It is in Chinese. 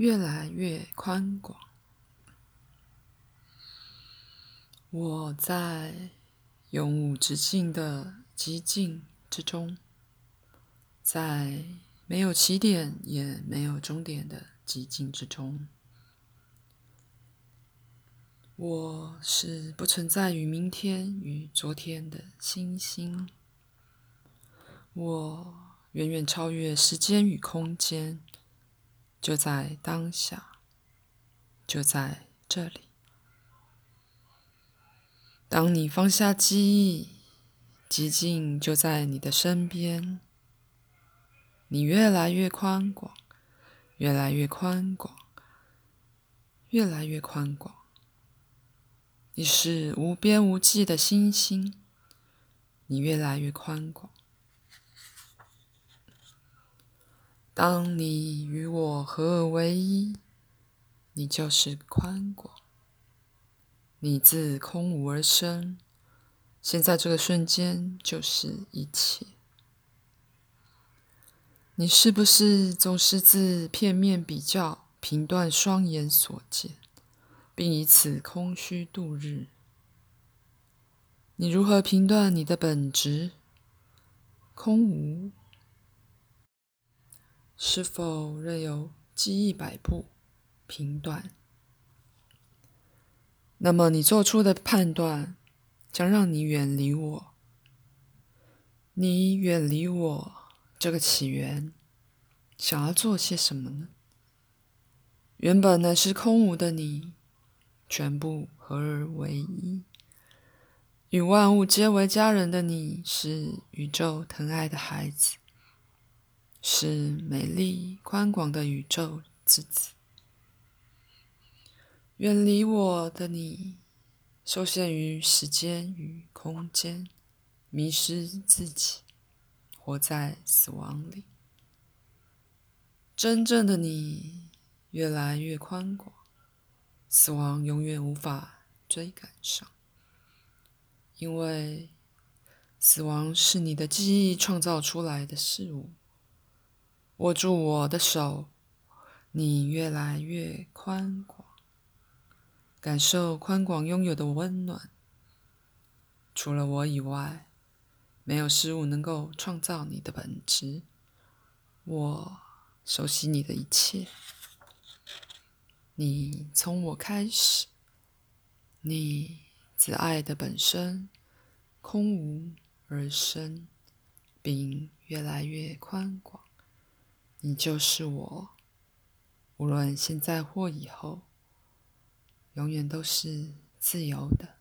越来越宽广。我在永无止境的寂静之中，在没有起点也没有终点的寂静之中。我是不存在于明天与昨天的星星。我远远超越时间与空间，就在当下，就在这里。当你放下记忆，寂静就在你的身边。你越来越宽广，越来越宽广，越来越宽广。你是无边无际的星星，你越来越宽广。当你与我合而为一，你就是宽广。你自空无而生，现在这个瞬间就是一切。你是不是总是自片面比较、评断双眼所见？并以此空虚度日。你如何评断你的本质？空无？是否任由记忆摆布、评断？那么你做出的判断将让你远离我。你远离我这个起源，想要做些什么呢？原本乃是空无的你。全部合而为一，与万物皆为家人的你，是宇宙疼爱的孩子，是美丽宽广的宇宙之子。远离我的你，受限于时间与空间，迷失自己，活在死亡里。真正的你，越来越宽广。死亡永远无法追赶上，因为死亡是你的记忆创造出来的事物。握住我的手，你越来越宽广，感受宽广拥有的温暖。除了我以外，没有事物能够创造你的本质。我熟悉你的一切。你从我开始，你自爱的本身空无而生，并越来越宽广。你就是我，无论现在或以后，永远都是自由的。